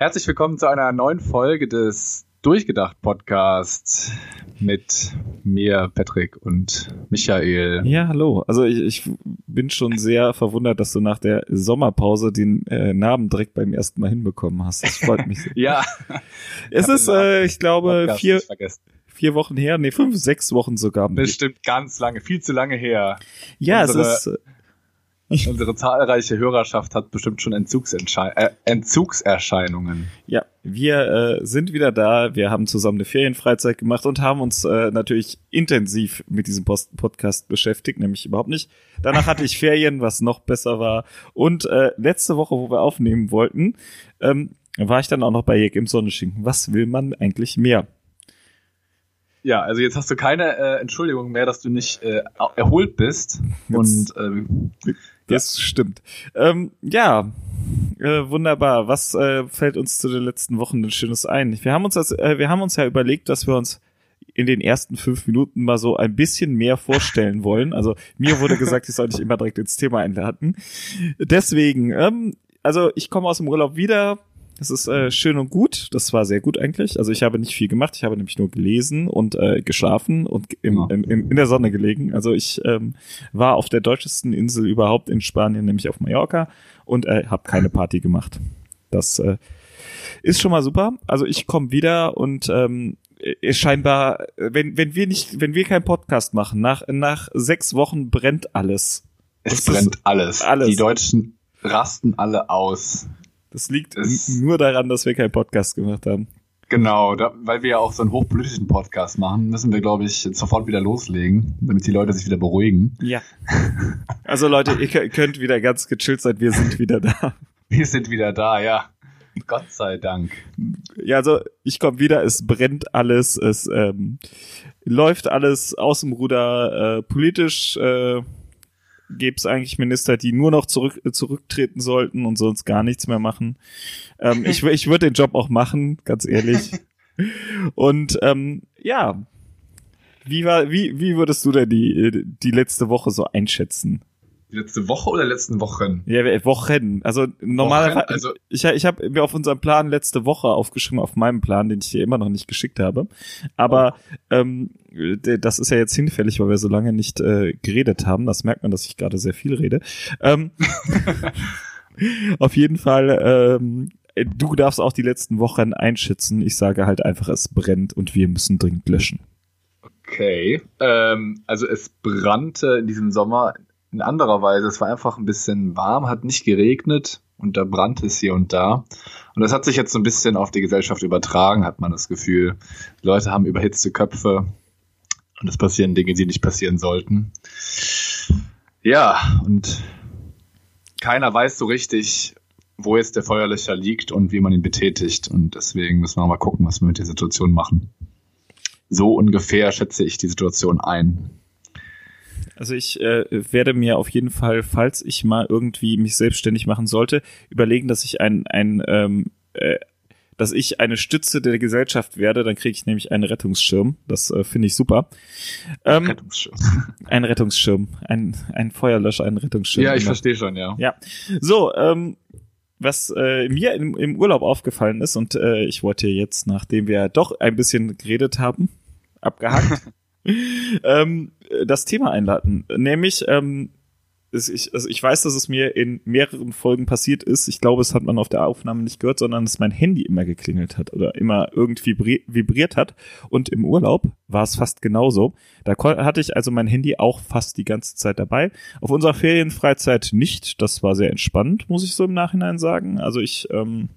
Herzlich willkommen zu einer neuen Folge des Durchgedacht Podcasts mit mir, Patrick und Michael. Ja, hallo. Also ich, ich bin schon sehr verwundert, dass du nach der Sommerpause den äh, Namen direkt beim ersten Mal hinbekommen hast. Das freut mich sehr. ja. Es ist, äh, ich glaube, vier, vier Wochen her, nee, fünf, sechs Wochen sogar. Das stimmt ganz lange, viel zu lange her. Ja, Unsere, es ist Unsere zahlreiche Hörerschaft hat bestimmt schon äh, Entzugserscheinungen. Ja, wir äh, sind wieder da. Wir haben zusammen eine Ferienfreizeit gemacht und haben uns äh, natürlich intensiv mit diesem Post Podcast beschäftigt, nämlich überhaupt nicht. Danach hatte ich Ferien, was noch besser war. Und äh, letzte Woche, wo wir aufnehmen wollten, ähm, war ich dann auch noch bei Jeg im Sonnenschinken. Was will man eigentlich mehr? Ja, also jetzt hast du keine äh, Entschuldigung mehr, dass du nicht äh, erholt bist. Jetzt, und ähm, das ja. stimmt. Ähm, ja, äh, wunderbar. Was äh, fällt uns zu den letzten Wochen denn Schönes ein? Wir haben uns das, äh, wir haben uns ja überlegt, dass wir uns in den ersten fünf Minuten mal so ein bisschen mehr vorstellen wollen. Also mir wurde gesagt, ich soll nicht immer direkt ins Thema einladen. Deswegen, ähm, also ich komme aus dem Urlaub wieder, es ist äh, schön und gut. Das war sehr gut eigentlich. Also ich habe nicht viel gemacht. Ich habe nämlich nur gelesen und äh, geschlafen und im, im, im, in der Sonne gelegen. Also ich ähm, war auf der deutschesten Insel überhaupt in Spanien, nämlich auf Mallorca und äh, habe keine Party gemacht. Das äh, ist schon mal super. Also ich komme wieder und ähm, ist scheinbar, wenn wenn wir nicht, wenn wir keinen Podcast machen, nach nach sechs Wochen brennt alles. Es das brennt alles. alles. Die Deutschen rasten alle aus. Das liegt es nur daran, dass wir keinen Podcast gemacht haben. Genau, da, weil wir ja auch so einen hochpolitischen Podcast machen, müssen wir, glaube ich, sofort wieder loslegen, damit die Leute sich wieder beruhigen. Ja. Also Leute, ihr könnt wieder ganz gechillt sein, wir sind wieder da. Wir sind wieder da, ja. Gott sei Dank. Ja, also ich komme wieder, es brennt alles, es ähm, läuft alles aus dem Ruder, äh, politisch äh, gäbe es eigentlich Minister, die nur noch zurück, äh, zurücktreten sollten und sonst gar nichts mehr machen. Ähm, ich ich würde den Job auch machen, ganz ehrlich. Und ähm, ja, wie war, wie, wie würdest du denn die, die letzte Woche so einschätzen? Letzte Woche oder letzten Wochen? Ja, Wochen. Also normalerweise, also ich, ich habe mir auf unserem Plan letzte Woche aufgeschrieben, auf meinem Plan, den ich dir immer noch nicht geschickt habe. Aber oh. ähm, das ist ja jetzt hinfällig, weil wir so lange nicht äh, geredet haben. Das merkt man, dass ich gerade sehr viel rede. Ähm, auf jeden Fall, ähm, du darfst auch die letzten Wochen einschätzen. Ich sage halt einfach, es brennt und wir müssen dringend löschen. Okay. Ähm, also es brannte in diesem Sommer in anderer Weise. Es war einfach ein bisschen warm, hat nicht geregnet und da brannte es hier und da. Und das hat sich jetzt so ein bisschen auf die Gesellschaft übertragen, hat man das Gefühl. Die Leute haben überhitzte Köpfe und es passieren Dinge, die nicht passieren sollten. Ja, und keiner weiß so richtig, wo jetzt der Feuerlöcher liegt und wie man ihn betätigt. Und deswegen müssen wir mal gucken, was wir mit der Situation machen. So ungefähr schätze ich die Situation ein. Also ich äh, werde mir auf jeden Fall, falls ich mal irgendwie mich selbstständig machen sollte, überlegen, dass ich ein, ein ähm, äh, dass ich eine Stütze der Gesellschaft werde, dann kriege ich nämlich einen Rettungsschirm. Das äh, finde ich super. Ähm, Rettungsschirm. Ein Rettungsschirm. Ein, ein Feuerlöscher, ein Rettungsschirm. Ja, ich genau. verstehe schon, ja. Ja. So, ähm, was äh, mir im, im Urlaub aufgefallen ist, und äh, ich wollte jetzt, nachdem wir doch ein bisschen geredet haben, abgehakt, ähm, das Thema einladen. Nämlich, ähm, ich, also ich weiß, dass es mir in mehreren Folgen passiert ist. Ich glaube, es hat man auf der Aufnahme nicht gehört, sondern dass mein Handy immer geklingelt hat oder immer irgendwie vibriert hat. Und im Urlaub war es fast genauso. Da hatte ich also mein Handy auch fast die ganze Zeit dabei. Auf unserer Ferienfreizeit nicht. Das war sehr entspannt, muss ich so im Nachhinein sagen. Also ich ähm,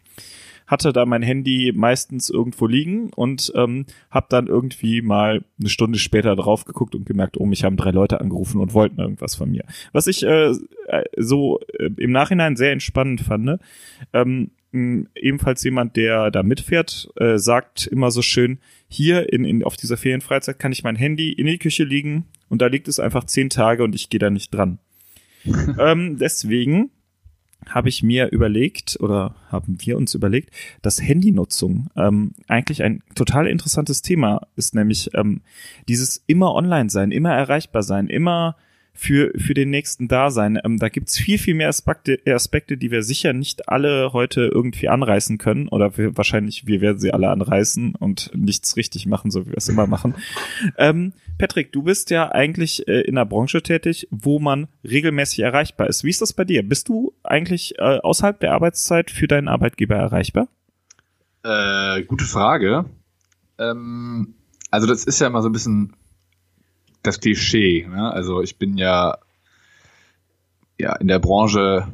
hatte da mein Handy meistens irgendwo liegen und ähm, habe dann irgendwie mal eine Stunde später drauf geguckt und gemerkt, oh, mich haben drei Leute angerufen und wollten irgendwas von mir. Was ich äh, äh so äh, im Nachhinein sehr entspannend fand. Ähm, ebenfalls jemand, der da mitfährt, äh, sagt immer so schön, hier in, in, auf dieser Ferienfreizeit kann ich mein Handy in die Küche liegen und da liegt es einfach zehn Tage und ich gehe da nicht dran. ähm, deswegen habe ich mir überlegt oder haben wir uns überlegt, dass Handynutzung ähm, eigentlich ein total interessantes Thema ist, nämlich ähm, dieses immer online sein, immer erreichbar sein, immer für, für den nächsten da sein. Ähm, da gibt's viel, viel mehr Aspekte, Aspekte, die wir sicher nicht alle heute irgendwie anreißen können. Oder wir, wahrscheinlich, wir werden sie alle anreißen und nichts richtig machen, so wie wir es immer machen. Ähm, Patrick, du bist ja eigentlich äh, in einer Branche tätig, wo man regelmäßig erreichbar ist. Wie ist das bei dir? Bist du eigentlich äh, außerhalb der Arbeitszeit für deinen Arbeitgeber erreichbar? Äh, gute Frage. Ähm, also das ist ja immer so ein bisschen das Klischee. Ne? Also ich bin ja, ja in der Branche,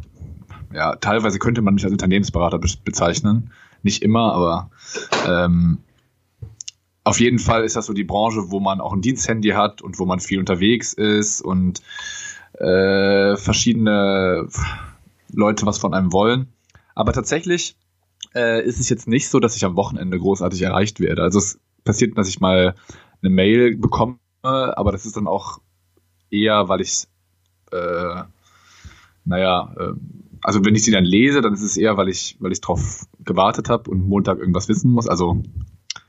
ja, teilweise könnte man mich als Unternehmensberater be bezeichnen. Nicht immer, aber ähm, auf jeden Fall ist das so die Branche, wo man auch ein Diensthandy hat und wo man viel unterwegs ist und äh, verschiedene Leute was von einem wollen. Aber tatsächlich äh, ist es jetzt nicht so, dass ich am Wochenende großartig erreicht werde. Also es passiert, dass ich mal eine Mail bekomme aber das ist dann auch eher, weil ich, äh, naja, äh, also wenn ich sie dann lese, dann ist es eher, weil ich, weil ich drauf gewartet habe und Montag irgendwas wissen muss. Also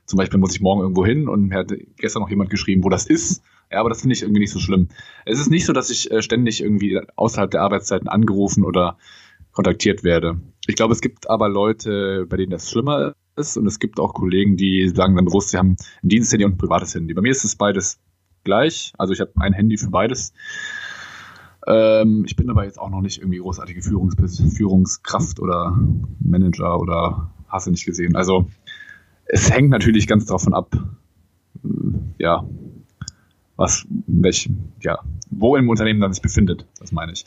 zum Beispiel muss ich morgen irgendwo hin und mir hat gestern noch jemand geschrieben, wo das ist. Ja, aber das finde ich irgendwie nicht so schlimm. Es ist nicht so, dass ich äh, ständig irgendwie außerhalb der Arbeitszeiten angerufen oder kontaktiert werde. Ich glaube, es gibt aber Leute, bei denen das schlimmer ist und es gibt auch Kollegen, die sagen dann bewusst, sie haben ein Diensthandy und ein privates Handy. Bei mir ist es beides gleich. Also ich habe ein Handy für beides. Ähm, ich bin aber jetzt auch noch nicht irgendwie großartige Führungs Führungskraft oder Manager oder hast du nicht gesehen. Also es hängt natürlich ganz davon ab, äh, ja, was, welch, ja, wo im Unternehmen dann sich befindet, das meine ich.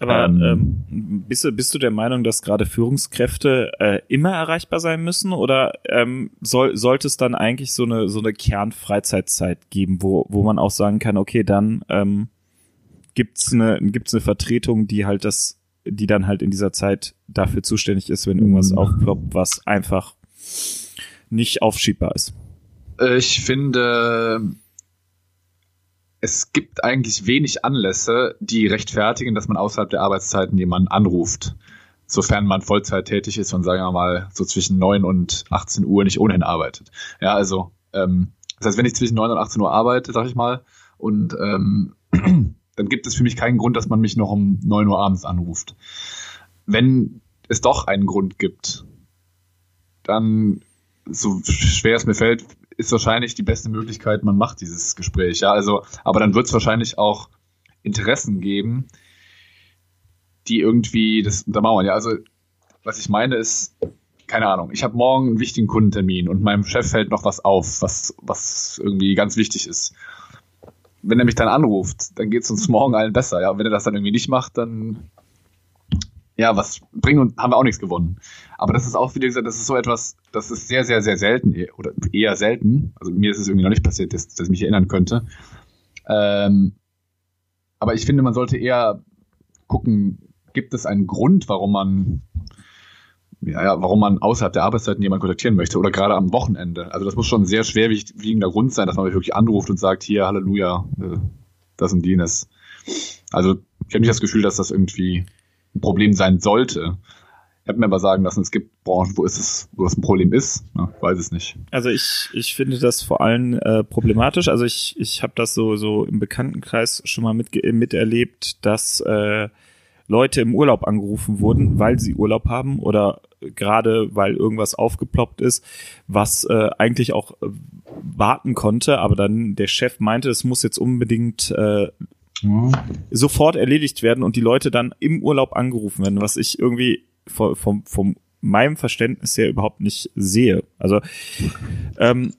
Aber ähm, ähm, bist, du, bist du der Meinung, dass gerade Führungskräfte äh, immer erreichbar sein müssen oder ähm, soll, sollte es dann eigentlich so eine, so eine Kernfreizeitzeit geben, wo, wo man auch sagen kann, okay, dann ähm, gibt's eine, gibt's eine Vertretung, die halt das, die dann halt in dieser Zeit dafür zuständig ist, wenn irgendwas mhm. aufploppt, was einfach nicht aufschiebbar ist? Ich finde, es gibt eigentlich wenig Anlässe, die rechtfertigen, dass man außerhalb der Arbeitszeiten jemanden anruft. Sofern man Vollzeit tätig ist und sagen wir mal so zwischen 9 und 18 Uhr nicht ohnehin arbeitet. Ja, also, ähm, das heißt, wenn ich zwischen 9 und 18 Uhr arbeite, sag ich mal, und ähm, dann gibt es für mich keinen Grund, dass man mich noch um 9 Uhr abends anruft. Wenn es doch einen Grund gibt, dann, so schwer es mir fällt, ist wahrscheinlich die beste Möglichkeit, man macht dieses Gespräch. Ja, also, aber dann wird es wahrscheinlich auch Interessen geben, die irgendwie das untermauern. Ja, also was ich meine ist, keine Ahnung, ich habe morgen einen wichtigen Kundentermin und meinem Chef fällt noch was auf, was, was irgendwie ganz wichtig ist. Wenn er mich dann anruft, dann geht es uns morgen allen besser. Ja, wenn er das dann irgendwie nicht macht, dann ja, was bringen und haben wir auch nichts gewonnen. Aber das ist auch, wie gesagt, das ist so etwas, das ist sehr, sehr, sehr selten oder eher selten. Also mir ist es irgendwie noch nicht passiert, dass, dass ich mich erinnern könnte. Ähm, aber ich finde, man sollte eher gucken, gibt es einen Grund, warum man ja, ja, warum man außerhalb der Arbeitszeiten jemanden kontaktieren möchte oder gerade am Wochenende. Also das muss schon ein sehr schwerwiegender Grund sein, dass man wirklich anruft und sagt, hier, Halleluja, äh, das und jenes. Also ich habe nicht das Gefühl, dass das irgendwie ein Problem sein sollte. Ich habe mir aber sagen lassen, es gibt Branchen, wo ist es, wo das ein Problem ist. Ja, weiß es nicht. Also ich, ich finde das vor allem äh, problematisch. Also ich, ich habe das so, so im Bekanntenkreis schon mal mit, miterlebt, dass äh, Leute im Urlaub angerufen wurden, weil sie Urlaub haben oder gerade weil irgendwas aufgeploppt ist, was äh, eigentlich auch äh, warten konnte, aber dann der Chef meinte, es muss jetzt unbedingt äh, mhm. sofort erledigt werden und die Leute dann im Urlaub angerufen werden, was ich irgendwie vom, vom, vom meinem Verständnis her überhaupt nicht sehe. Also ähm,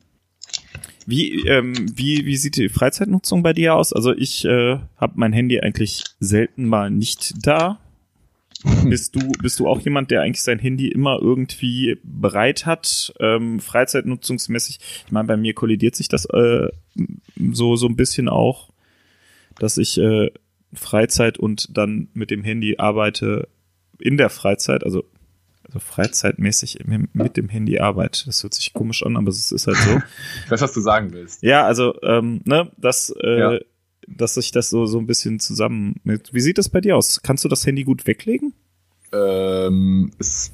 wie, ähm, wie, wie sieht die Freizeitnutzung bei dir aus? Also ich äh, habe mein Handy eigentlich selten mal nicht da. bist du bist du auch jemand, der eigentlich sein Handy immer irgendwie bereit hat, ähm, Freizeitnutzungsmäßig? Ich meine, bei mir kollidiert sich das äh, so so ein bisschen auch dass ich äh, Freizeit und dann mit dem Handy arbeite in der Freizeit, also, also freizeitmäßig mit dem Handy arbeite. Das hört sich komisch an, aber es ist halt so. Ich weiß, was du sagen willst. Ja, also, ähm, ne, dass, äh, ja. dass sich das so, so ein bisschen zusammen mit. Wie sieht das bei dir aus? Kannst du das Handy gut weglegen? Ähm, es,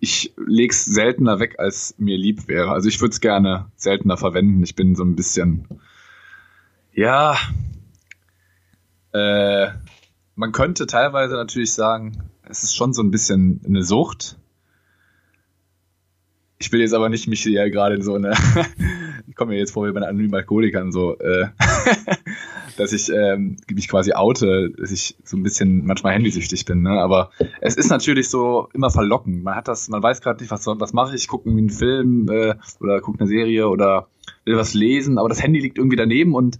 ich leg's seltener weg, als mir lieb wäre. Also ich würde es gerne seltener verwenden. Ich bin so ein bisschen, ja, Äh, man könnte teilweise natürlich sagen, es ist schon so ein bisschen eine Sucht. Ich will jetzt aber nicht mich hier gerade in so eine, ich komme mir jetzt vor wie bei anonymen Alkoholikern so, äh, dass ich ähm, mich quasi oute, dass ich so ein bisschen manchmal handysüchtig bin. Ne? Aber es ist natürlich so immer verlockend. Man hat das, man weiß gerade nicht, was, was mache ich, gucke irgendwie einen Film äh, oder gucke eine Serie oder will was lesen, aber das Handy liegt irgendwie daneben und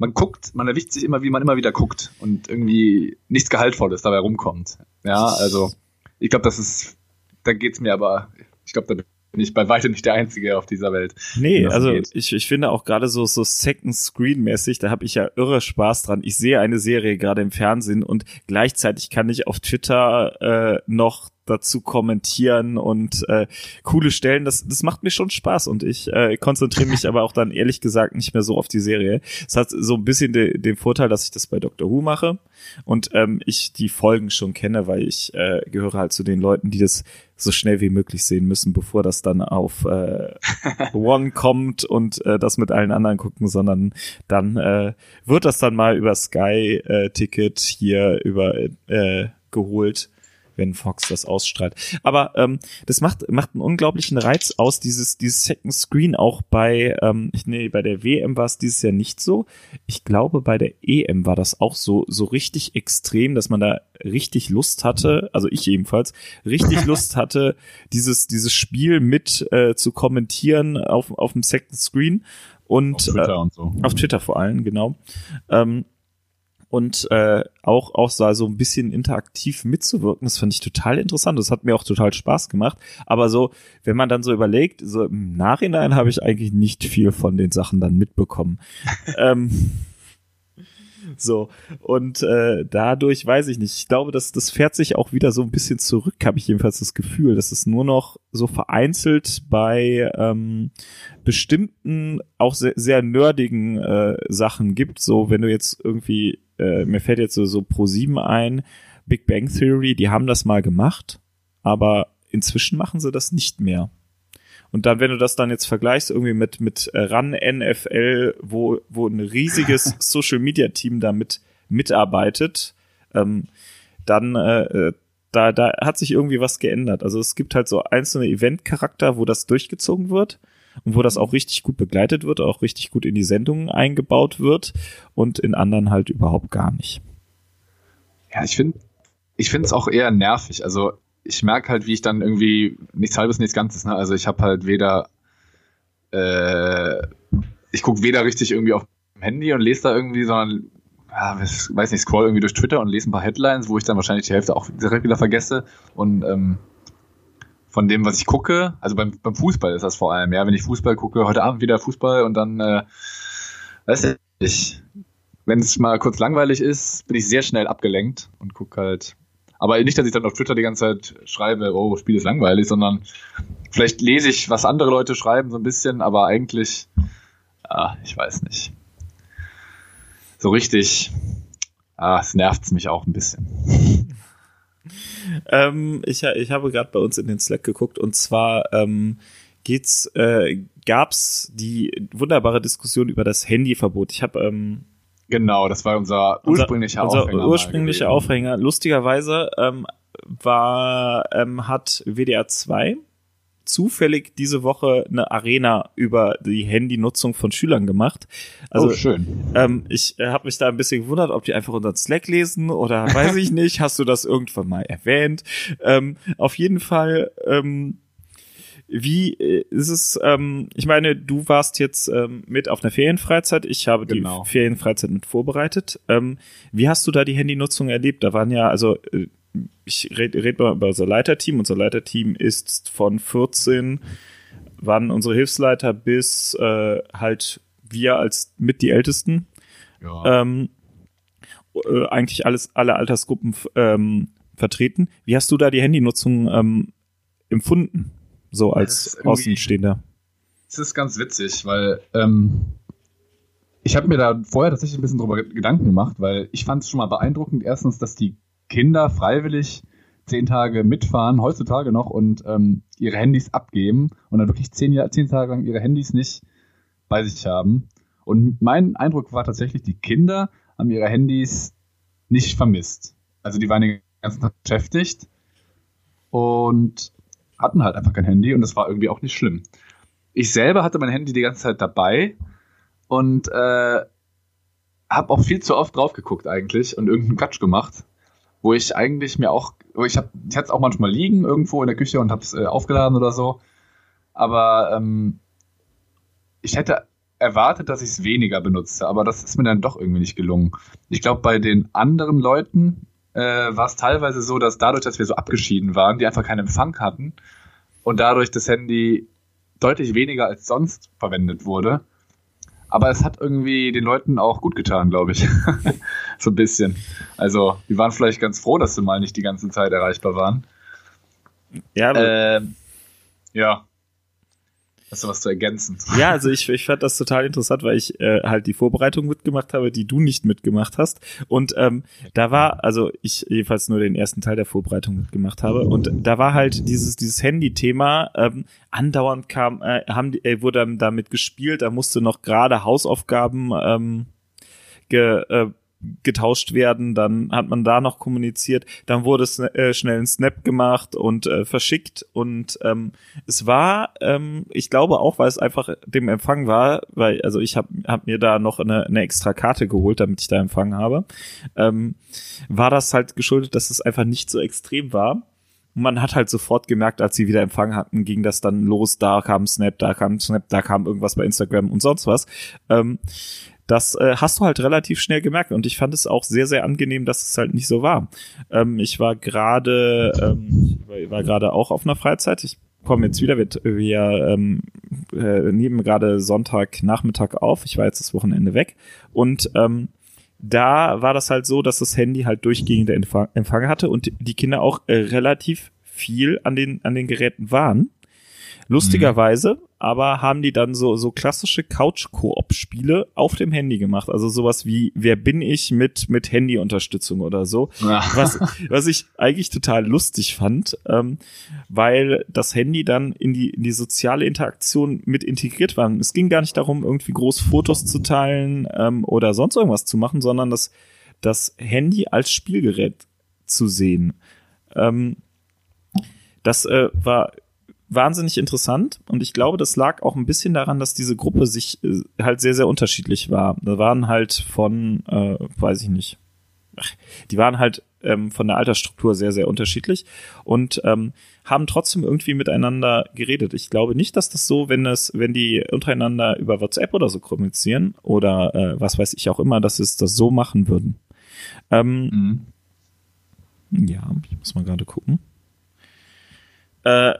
man guckt, man erwischt sich immer, wie man immer wieder guckt und irgendwie nichts Gehaltvolles dabei rumkommt. Ja, also ich glaube, das ist, da geht's mir aber, ich glaube, da bin ich bei weitem nicht der Einzige auf dieser Welt. Nee, also ich, ich finde auch gerade so, so Second Screen mäßig, da habe ich ja irre Spaß dran. Ich sehe eine Serie gerade im Fernsehen und gleichzeitig kann ich auf Twitter äh, noch dazu kommentieren und äh, coole Stellen. Das, das macht mir schon Spaß und ich äh, konzentriere mich aber auch dann ehrlich gesagt nicht mehr so auf die Serie. Es hat so ein bisschen de, den Vorteil, dass ich das bei Doctor Who mache und ähm, ich die Folgen schon kenne, weil ich äh, gehöre halt zu den Leuten, die das so schnell wie möglich sehen müssen, bevor das dann auf äh, One kommt und äh, das mit allen anderen gucken, sondern dann äh, wird das dann mal über Sky äh, Ticket hier über äh, geholt wenn Fox das ausstrahlt. Aber ähm, das macht macht einen unglaublichen Reiz aus dieses dieses Second Screen auch bei ähm, nee bei der WM war es dieses Jahr nicht so. Ich glaube bei der EM war das auch so so richtig extrem, dass man da richtig Lust hatte, also ich ebenfalls richtig Lust hatte, dieses dieses Spiel mit äh, zu kommentieren auf auf dem Second Screen und auf Twitter, äh, und so. auf Twitter vor allem genau. Ähm, und äh, auch auch so also ein bisschen interaktiv mitzuwirken. Das fand ich total interessant. Das hat mir auch total Spaß gemacht. Aber so, wenn man dann so überlegt, so im Nachhinein habe ich eigentlich nicht viel von den Sachen dann mitbekommen. ähm, so, und äh, dadurch weiß ich nicht. Ich glaube, dass das fährt sich auch wieder so ein bisschen zurück, habe ich jedenfalls das Gefühl, dass es nur noch so vereinzelt bei ähm, bestimmten, auch sehr, sehr nerdigen äh, Sachen gibt. So, wenn du jetzt irgendwie, äh, mir fällt jetzt so, so Pro 7 ein, Big Bang Theory, die haben das mal gemacht, aber inzwischen machen sie das nicht mehr. Und dann, wenn du das dann jetzt vergleichst irgendwie mit, mit RAN NFL, wo, wo ein riesiges Social Media Team damit mitarbeitet, ähm, dann, äh, da, da hat sich irgendwie was geändert. Also es gibt halt so einzelne Event-Charakter, wo das durchgezogen wird und wo das auch richtig gut begleitet wird, auch richtig gut in die Sendungen eingebaut wird und in anderen halt überhaupt gar nicht. Ja, ich finde, ich es auch eher nervig. Also ich merke halt, wie ich dann irgendwie nichts halbes, nichts Ganzes. Ne? Also ich habe halt weder, äh, ich gucke weder richtig irgendwie auf dem Handy und lese da irgendwie, sondern ja, weiß nicht, scroll irgendwie durch Twitter und lese ein paar Headlines, wo ich dann wahrscheinlich die Hälfte auch direkt wieder vergesse. Und ähm, von dem, was ich gucke, also beim, beim Fußball ist das vor allem, ja, wenn ich Fußball gucke, heute Abend wieder Fußball und dann, äh, weiß ich, wenn es mal kurz langweilig ist, bin ich sehr schnell abgelenkt und gucke halt aber nicht, dass ich dann auf Twitter die ganze Zeit schreibe, oh, Spiel ist langweilig, sondern vielleicht lese ich, was andere Leute schreiben, so ein bisschen, aber eigentlich, ah, ich weiß nicht. So richtig, ah, es nervt mich auch ein bisschen. ähm, ich, ich habe gerade bei uns in den Slack geguckt und zwar ähm, geht's, äh, gab's die wunderbare Diskussion über das Handyverbot. Ich habe ähm, Genau, das war unser ursprünglicher unser, Aufhänger. Unser ursprünglicher Aufhänger. Lustigerweise ähm, war, ähm, hat WDR 2 zufällig diese Woche eine Arena über die Handynutzung von Schülern gemacht. Also oh, schön. Ähm, ich äh, habe mich da ein bisschen gewundert, ob die einfach unseren Slack lesen oder weiß ich nicht. Hast du das irgendwann mal erwähnt? Ähm, auf jeden Fall ähm, wie äh, ist es, ähm, ich meine, du warst jetzt ähm, mit auf einer Ferienfreizeit, ich habe genau. die Ferienfreizeit mit vorbereitet. Ähm, wie hast du da die Handynutzung erlebt? Da waren ja, also äh, ich rede red mal über unser Leiterteam. Unser Leiterteam ist von 14, waren unsere Hilfsleiter bis äh, halt wir als mit die Ältesten. Ja. Ähm, äh, eigentlich alles, alle Altersgruppen ähm, vertreten. Wie hast du da die Handynutzung ähm, empfunden? so als Außenstehender. Es ist ganz witzig, weil ähm, ich habe mir da vorher tatsächlich ein bisschen drüber Gedanken gemacht, weil ich fand es schon mal beeindruckend, erstens, dass die Kinder freiwillig zehn Tage mitfahren, heutzutage noch, und ähm, ihre Handys abgeben und dann wirklich zehn, zehn Tage lang ihre Handys nicht bei sich haben. Und mein Eindruck war tatsächlich, die Kinder haben ihre Handys nicht vermisst. Also die waren den ganzen Tag beschäftigt und hatten halt einfach kein Handy und das war irgendwie auch nicht schlimm. Ich selber hatte mein Handy die ganze Zeit dabei und äh, habe auch viel zu oft drauf geguckt eigentlich und irgendeinen Quatsch gemacht, wo ich eigentlich mir auch, ich habe, ich hatte es auch manchmal liegen irgendwo in der Küche und habe es äh, aufgeladen oder so, aber ähm, ich hätte erwartet, dass ich es weniger benutze, aber das ist mir dann doch irgendwie nicht gelungen. Ich glaube, bei den anderen Leuten äh, war es teilweise so, dass dadurch, dass wir so abgeschieden waren, die einfach keinen Empfang hatten und dadurch das Handy deutlich weniger als sonst verwendet wurde. Aber es hat irgendwie den Leuten auch gut getan, glaube ich. so ein bisschen. Also, die waren vielleicht ganz froh, dass sie mal nicht die ganze Zeit erreichbar waren. Ja, äh, ja. Hast du was zu ergänzen? Ja, also ich, ich fand das total interessant, weil ich äh, halt die Vorbereitung mitgemacht habe, die du nicht mitgemacht hast. Und ähm, da war, also ich jedenfalls nur den ersten Teil der Vorbereitung mitgemacht habe. Und da war halt dieses, dieses Handy-Thema, ähm, andauernd kam, äh, haben, äh, wurde damit gespielt, da musste noch gerade Hausaufgaben ähm, ge, äh, getauscht werden, dann hat man da noch kommuniziert, dann wurde es äh, schnell ein Snap gemacht und äh, verschickt und ähm, es war, ähm, ich glaube auch, weil es einfach dem Empfang war, weil also ich habe hab mir da noch eine, eine extra Karte geholt, damit ich da Empfang habe, ähm, war das halt geschuldet, dass es einfach nicht so extrem war. Und man hat halt sofort gemerkt, als sie wieder Empfang hatten, ging das dann los, da kam Snap, da kam Snap, da kam irgendwas bei Instagram und sonst was. Ähm, das äh, hast du halt relativ schnell gemerkt und ich fand es auch sehr, sehr angenehm, dass es halt nicht so war. Ähm, ich war gerade, ähm, ich war gerade auch auf einer Freizeit. Ich komme jetzt wieder, wir, wir ähm, äh, nehmen gerade Sonntagnachmittag auf. Ich war jetzt das Wochenende weg und ähm, da war das halt so, dass das Handy halt durchgehend Empfang, Empfang hatte und die Kinder auch äh, relativ viel an den, an den Geräten waren. Lustigerweise, aber haben die dann so, so klassische Couch-Koop-Spiele auf dem Handy gemacht. Also sowas wie, wer bin ich mit, mit Handy-Unterstützung oder so. Ja. Was, was ich eigentlich total lustig fand, ähm, weil das Handy dann in die, in die soziale Interaktion mit integriert war. Es ging gar nicht darum, irgendwie groß Fotos zu teilen ähm, oder sonst irgendwas zu machen, sondern das, das Handy als Spielgerät zu sehen. Ähm, das äh, war wahnsinnig interessant und ich glaube, das lag auch ein bisschen daran, dass diese Gruppe sich äh, halt sehr, sehr unterschiedlich war. Da waren halt von, äh, weiß ich nicht, die waren halt ähm, von der Altersstruktur sehr, sehr unterschiedlich und ähm, haben trotzdem irgendwie miteinander geredet. Ich glaube nicht, dass das so, wenn es, wenn die untereinander über WhatsApp oder so kommunizieren oder äh, was weiß ich auch immer, dass es das so machen würden. Ähm, mhm. Ja, ich muss mal gerade gucken. Äh,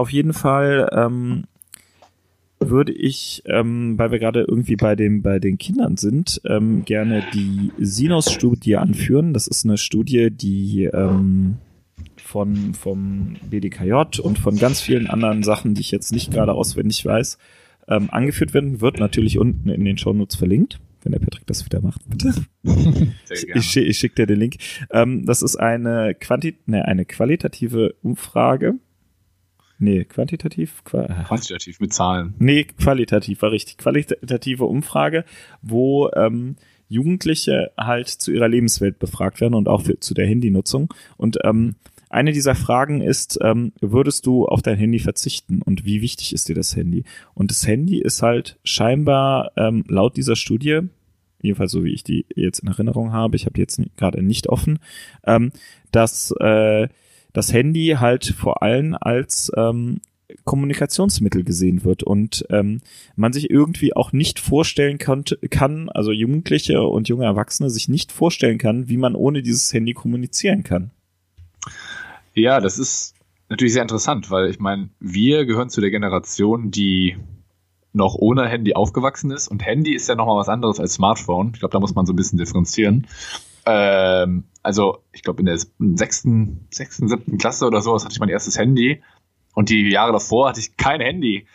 auf jeden Fall ähm, würde ich, ähm, weil wir gerade irgendwie bei dem bei den Kindern sind, ähm, gerne die Sinus-Studie anführen. Das ist eine Studie, die ähm, von vom BDKJ und von ganz vielen anderen Sachen, die ich jetzt nicht gerade auswendig weiß, ähm, angeführt werden, wird natürlich unten in den Shownotes verlinkt wenn der Patrick das wieder macht, bitte. ich, ich, ich schicke dir den Link. Ähm, das ist eine, Quanti ne, eine qualitative Umfrage Nee, quantitativ? Qua Quantitativ mit Zahlen. Nee, qualitativ war richtig. Qualitative Umfrage, wo ähm, Jugendliche halt zu ihrer Lebenswelt befragt werden und auch für, zu der Handynutzung. Und ähm, eine dieser Fragen ist, ähm, würdest du auf dein Handy verzichten und wie wichtig ist dir das Handy? Und das Handy ist halt scheinbar ähm, laut dieser Studie, jedenfalls so wie ich die jetzt in Erinnerung habe, ich habe jetzt gerade nicht offen, ähm, dass äh, das Handy halt vor allem als ähm, Kommunikationsmittel gesehen wird und ähm, man sich irgendwie auch nicht vorstellen kann, kann, also Jugendliche und junge Erwachsene sich nicht vorstellen kann, wie man ohne dieses Handy kommunizieren kann. Ja, das ist natürlich sehr interessant, weil ich meine, wir gehören zu der Generation, die noch ohne Handy aufgewachsen ist und Handy ist ja nochmal was anderes als Smartphone. Ich glaube, da muss man so ein bisschen differenzieren. Ähm, also, ich glaube, in der sechsten, sechsten, siebten Klasse oder sowas hatte ich mein erstes Handy. Und die Jahre davor hatte ich kein Handy.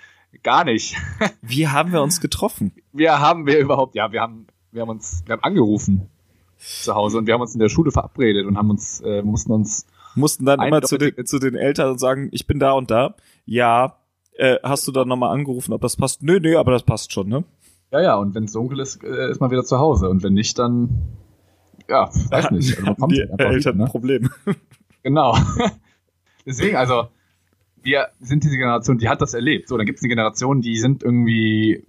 Gar nicht. Wie haben wir uns getroffen? Wir haben wir überhaupt, ja, wir haben, wir haben uns, wir haben angerufen zu Hause und wir haben uns in der Schule verabredet und haben uns, äh, mussten uns. Mussten dann immer zu den, zu den Eltern und sagen, ich bin da und da. Ja, äh, hast du dann nochmal angerufen, ob das passt? Nö, nö, aber das passt schon, ne? Ja, ja, und wenn es dunkel ist, äh, ist man wieder zu Hause. Und wenn nicht, dann ja, weiß nicht. Also man die Eltern mit, ne? ein Problem. Genau. Deswegen, also, wir sind diese Generation, die hat das erlebt. So, dann gibt es eine Generation, die sind irgendwie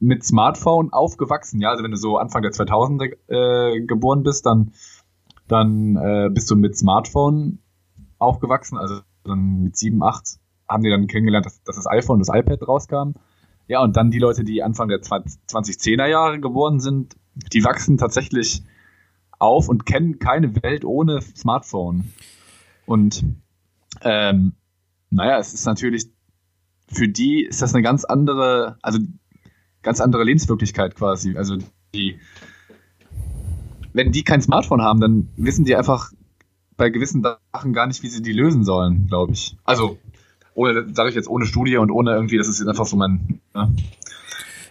mit Smartphone aufgewachsen. Ja, also wenn du so Anfang der 2000er äh, geboren bist, dann, dann äh, bist du mit Smartphone aufgewachsen. Also dann mit 7, 8 haben die dann kennengelernt, dass, dass das iPhone und das iPad rauskam. Ja, und dann die Leute, die Anfang der 2010er Jahre geboren sind, die wachsen tatsächlich auf und kennen keine Welt ohne Smartphone. Und ähm, naja, es ist natürlich, für die ist das eine ganz andere, also ganz andere Lebenswirklichkeit quasi. Also die, wenn die kein Smartphone haben, dann wissen die einfach bei gewissen Sachen gar nicht, wie sie die lösen sollen, glaube ich. Also, ohne, sage ich jetzt ohne Studie und ohne irgendwie, das ist jetzt einfach so mein, ne?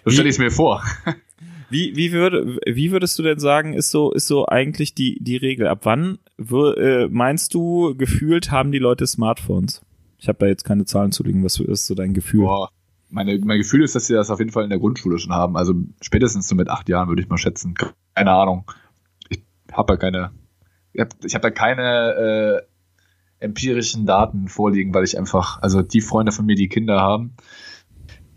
so stelle ich es mir vor. Wie, wie, würde, wie würdest du denn sagen, ist so, ist so eigentlich die, die Regel? Ab wann äh, meinst du, gefühlt haben die Leute Smartphones? Ich habe da jetzt keine Zahlen zu liegen. Was ist so dein Gefühl? Boah, meine, mein Gefühl ist, dass sie das auf jeden Fall in der Grundschule schon haben. Also spätestens so mit acht Jahren würde ich mal schätzen. Keine Ahnung. Ich habe da keine, ich habe hab da keine äh, empirischen Daten vorliegen, weil ich einfach, also die Freunde von mir, die Kinder haben,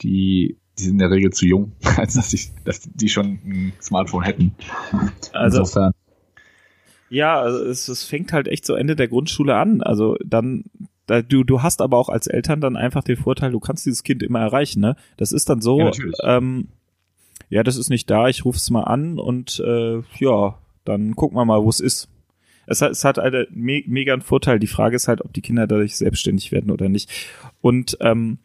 die die sind in der Regel zu jung, als dass, ich, dass die schon ein Smartphone hätten. Also, Insofern. Ja, also es, es fängt halt echt so Ende der Grundschule an. Also dann, da, du, du hast aber auch als Eltern dann einfach den Vorteil, du kannst dieses Kind immer erreichen, ne? Das ist dann so, ja, ähm, ja das ist nicht da, ich rufe es mal an und äh, ja, dann gucken wir mal, wo es ist. Es hat, es hat eine me mega einen Vorteil. Die Frage ist halt, ob die Kinder dadurch selbstständig werden oder nicht. Und ähm,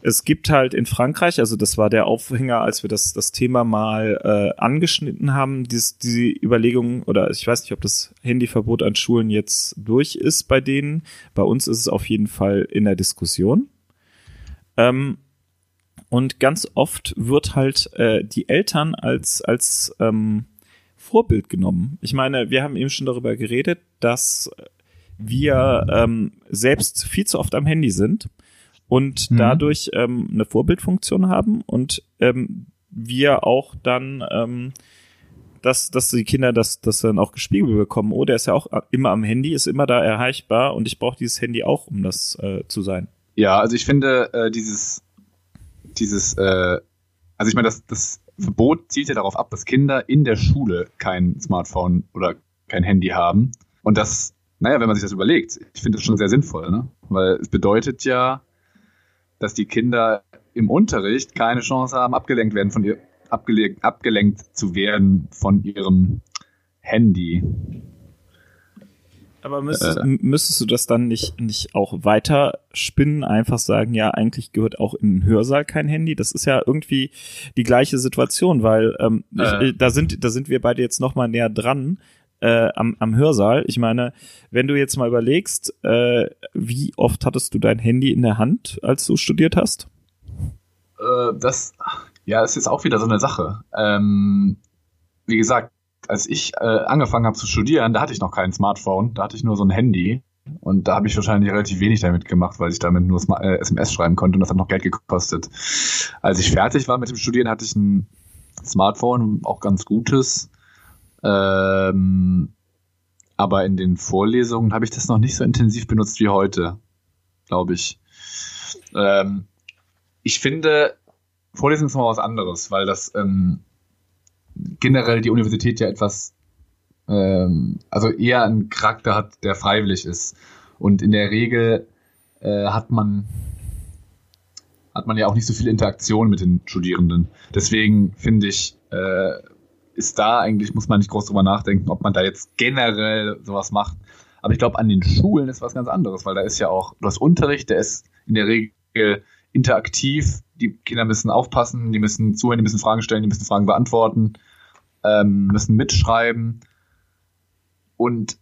es gibt halt in Frankreich, also das war der Aufhänger, als wir das, das Thema mal äh, angeschnitten haben, dies, diese Überlegung, oder ich weiß nicht, ob das Handyverbot an Schulen jetzt durch ist bei denen. Bei uns ist es auf jeden Fall in der Diskussion. Ähm, und ganz oft wird halt äh, die Eltern als, als ähm, Vorbild genommen. Ich meine, wir haben eben schon darüber geredet, dass wir ähm, selbst viel zu oft am Handy sind und mhm. dadurch ähm, eine Vorbildfunktion haben und ähm, wir auch dann ähm, dass, dass die Kinder das, das dann auch gespiegelt bekommen. Oh, der ist ja auch immer am Handy, ist immer da erreichbar und ich brauche dieses Handy auch, um das äh, zu sein. Ja, also ich finde äh, dieses, dieses, äh, also ich meine, das, das Verbot zielt ja darauf ab, dass Kinder in der Schule kein Smartphone oder kein Handy haben. Und das, naja, wenn man sich das überlegt, ich finde das schon sehr sinnvoll, ne? Weil es bedeutet ja, dass die Kinder im Unterricht keine Chance haben, abgelenkt werden von ihr, abgelenkt, abgelenkt zu werden von ihrem Handy. Aber müsstest, äh, müsstest, du das dann nicht, nicht auch weiter spinnen, einfach sagen, ja, eigentlich gehört auch in den Hörsaal kein Handy? Das ist ja irgendwie die gleiche Situation, weil ähm, äh, ich, da sind da sind wir beide jetzt noch mal näher dran äh, am, am Hörsaal. Ich meine, wenn du jetzt mal überlegst, äh, wie oft hattest du dein Handy in der Hand, als du studiert hast? Äh, das, ja, ist jetzt auch wieder so eine Sache. Ähm, wie gesagt, als ich äh, angefangen habe zu studieren, da hatte ich noch kein Smartphone, da hatte ich nur so ein Handy. Und da habe ich wahrscheinlich relativ wenig damit gemacht, weil ich damit nur äh, SMS schreiben konnte und das hat noch Geld gekostet. Als ich fertig war mit dem Studieren, hatte ich ein Smartphone, auch ganz gutes. Ähm, aber in den Vorlesungen habe ich das noch nicht so intensiv benutzt wie heute, glaube ich. Ähm, ich finde, Vorlesungen ist mal was anderes, weil das ähm, generell die Universität ja etwas, ähm, also eher einen Charakter hat, der freiwillig ist. Und in der Regel äh, hat man hat man ja auch nicht so viel Interaktion mit den Studierenden. Deswegen finde ich, äh, ist da eigentlich, muss man nicht groß drüber nachdenken, ob man da jetzt generell sowas macht. Aber ich glaube, an den Schulen ist was ganz anderes, weil da ist ja auch, du hast Unterricht, der ist in der Regel interaktiv, die Kinder müssen aufpassen, die müssen zuhören, die müssen Fragen stellen, die müssen Fragen beantworten, ähm, müssen mitschreiben. Und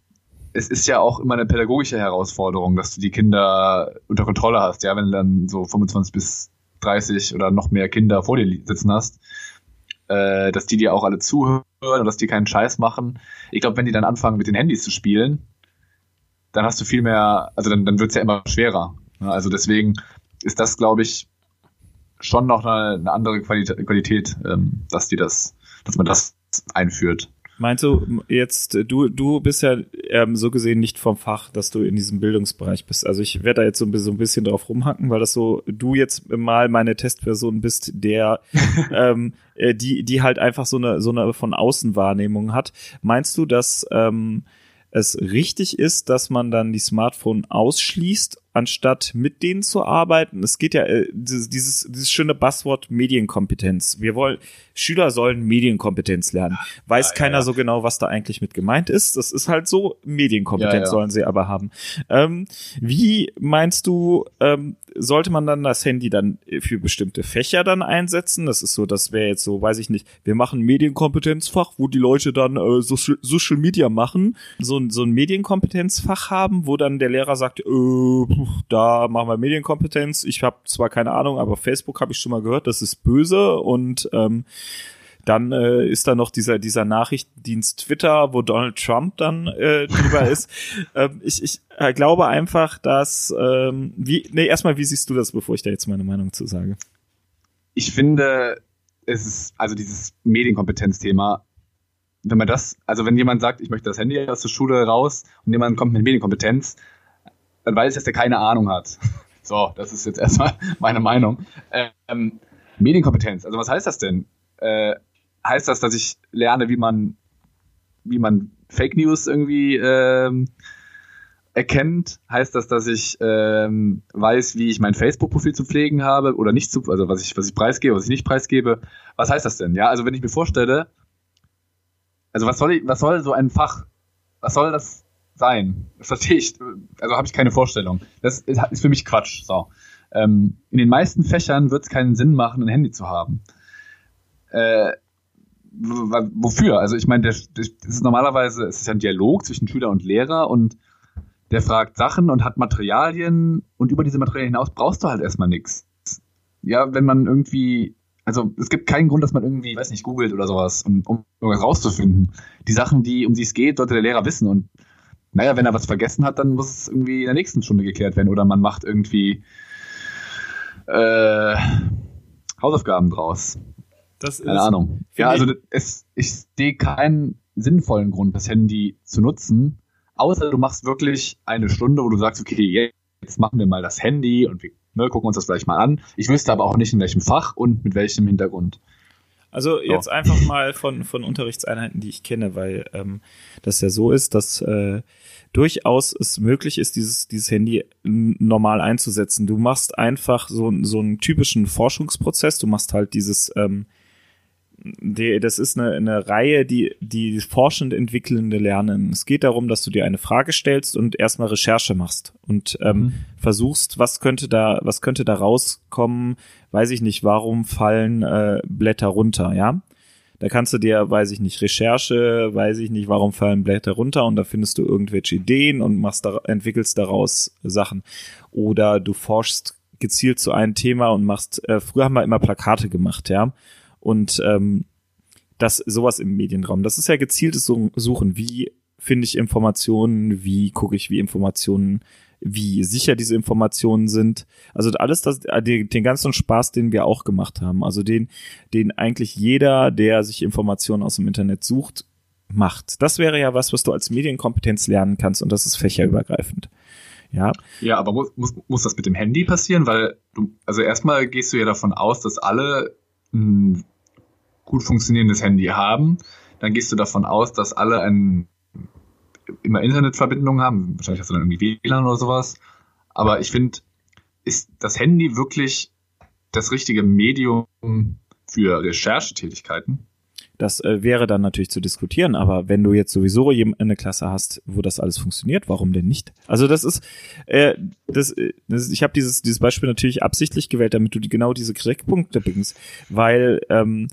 es ist ja auch immer eine pädagogische Herausforderung, dass du die Kinder unter Kontrolle hast. Ja, wenn du dann so 25 bis 30 oder noch mehr Kinder vor dir sitzen hast, äh, dass die dir auch alle zuhören und dass die keinen Scheiß machen. Ich glaube, wenn die dann anfangen, mit den Handys zu spielen, dann hast du viel mehr, also dann, dann wird es ja immer schwerer. Also deswegen ist das, glaube ich, schon noch eine, eine andere Qualität, Qualität ähm, dass die das, dass man das einführt. Meinst du jetzt, du, du bist ja ähm, so gesehen nicht vom Fach, dass du in diesem Bildungsbereich bist. Also ich werde da jetzt so ein, so ein bisschen drauf rumhacken, weil das so, du jetzt mal meine Testperson bist, der, ähm, äh, die, die halt einfach so eine, so eine von Außenwahrnehmung hat. Meinst du, dass ähm, es richtig ist, dass man dann die Smartphone ausschließt anstatt mit denen zu arbeiten. Es geht ja äh, dieses, dieses, schöne Buzzwort Medienkompetenz. Wir wollen, Schüler sollen Medienkompetenz lernen. Weiß ja, keiner ja. so genau, was da eigentlich mit gemeint ist. Das ist halt so, Medienkompetenz ja, sollen sie aber haben. Ähm, wie meinst du, ähm, sollte man dann das Handy dann für bestimmte Fächer dann einsetzen? Das ist so, das wäre jetzt so, weiß ich nicht, wir machen Medienkompetenzfach, wo die Leute dann äh, Social, Social Media machen, so, so ein Medienkompetenzfach haben, wo dann der Lehrer sagt, äh, da machen wir Medienkompetenz. Ich habe zwar keine Ahnung, aber Facebook habe ich schon mal gehört, das ist böse und ähm, dann äh, ist da noch dieser dieser Nachrichtendienst Twitter, wo Donald Trump dann äh, drüber ist. Ähm, ich ich äh, glaube einfach, dass ähm, wie nee erstmal wie siehst du das, bevor ich da jetzt meine Meinung zu sage? Ich finde, es ist also dieses Medienkompetenzthema. Wenn man das, also wenn jemand sagt, ich möchte das Handy aus der Schule raus und jemand kommt mit Medienkompetenz, dann weiß ich, dass der keine Ahnung hat. So, das ist jetzt erstmal meine Meinung. Ähm, Medienkompetenz, also was heißt das denn? Äh, heißt das, dass ich lerne, wie man, wie man Fake News irgendwie ähm, erkennt? Heißt das, dass ich ähm, weiß, wie ich mein Facebook-Profil zu pflegen habe oder nicht zu, also was ich, was ich preisgebe, was ich nicht preisgebe? Was heißt das denn? Ja, also wenn ich mir vorstelle, also was soll ich, was soll so ein Fach, was soll das sein. Das verstehe ich. Also habe ich keine Vorstellung. Das ist für mich Quatsch. So. Ähm, in den meisten Fächern wird es keinen Sinn machen, ein Handy zu haben. Äh, wofür? Also ich meine, das ist normalerweise, es ist ein Dialog zwischen Schüler und Lehrer und der fragt Sachen und hat Materialien und über diese Materialien hinaus brauchst du halt erstmal nichts. Ja, wenn man irgendwie, also es gibt keinen Grund, dass man irgendwie, weiß nicht, googelt oder sowas, um, um irgendwas rauszufinden. Die Sachen, die, um die es geht, sollte der Lehrer wissen und naja, wenn er was vergessen hat, dann muss es irgendwie in der nächsten Stunde geklärt werden. Oder man macht irgendwie äh, Hausaufgaben draus. Das Keine Ahnung. Ja, also es, ich sehe keinen sinnvollen Grund, das Handy zu nutzen, außer du machst wirklich eine Stunde, wo du sagst, okay, jetzt machen wir mal das Handy und wir ne, gucken uns das gleich mal an. Ich wüsste aber auch nicht, in welchem Fach und mit welchem Hintergrund. Also jetzt einfach mal von, von Unterrichtseinheiten, die ich kenne, weil ähm, das ja so ist, dass äh, durchaus es möglich ist, dieses, dieses Handy normal einzusetzen. Du machst einfach so, so einen typischen Forschungsprozess, du machst halt dieses ähm, die, das ist eine, eine Reihe, die, die forschend entwickelnde lernen. Es geht darum, dass du dir eine Frage stellst und erstmal Recherche machst und ähm, mhm. versuchst, was könnte da, was könnte da rauskommen, weiß ich nicht, warum fallen äh, Blätter runter, ja? Da kannst du dir, weiß ich nicht, Recherche, weiß ich nicht, warum fallen Blätter runter und da findest du irgendwelche Ideen und machst da, entwickelst daraus Sachen. Oder du forschst gezielt zu einem Thema und machst, äh, früher haben wir immer Plakate gemacht, ja und ähm, das sowas im Medienraum. Das ist ja gezieltes Suchen. Wie finde ich Informationen? Wie gucke ich, wie Informationen, wie sicher diese Informationen sind? Also alles das, äh, den ganzen Spaß, den wir auch gemacht haben. Also den, den eigentlich jeder, der sich Informationen aus dem Internet sucht, macht. Das wäre ja was, was du als Medienkompetenz lernen kannst und das ist fächerübergreifend. Ja. Ja, aber muss, muss, muss das mit dem Handy passieren? Weil du, also erstmal gehst du ja davon aus, dass alle ein gut funktionierendes Handy haben, dann gehst du davon aus, dass alle ein, immer Internetverbindung haben. Wahrscheinlich hast du dann irgendwie WLAN oder sowas. Aber ich finde, ist das Handy wirklich das richtige Medium für Recherchetätigkeiten? Das äh, wäre dann natürlich zu diskutieren, aber wenn du jetzt sowieso eine Klasse hast, wo das alles funktioniert, warum denn nicht? Also das ist, äh, das, äh, das ich habe dieses dieses Beispiel natürlich absichtlich gewählt, damit du die, genau diese Kritikpunkte bringst, weil ähm,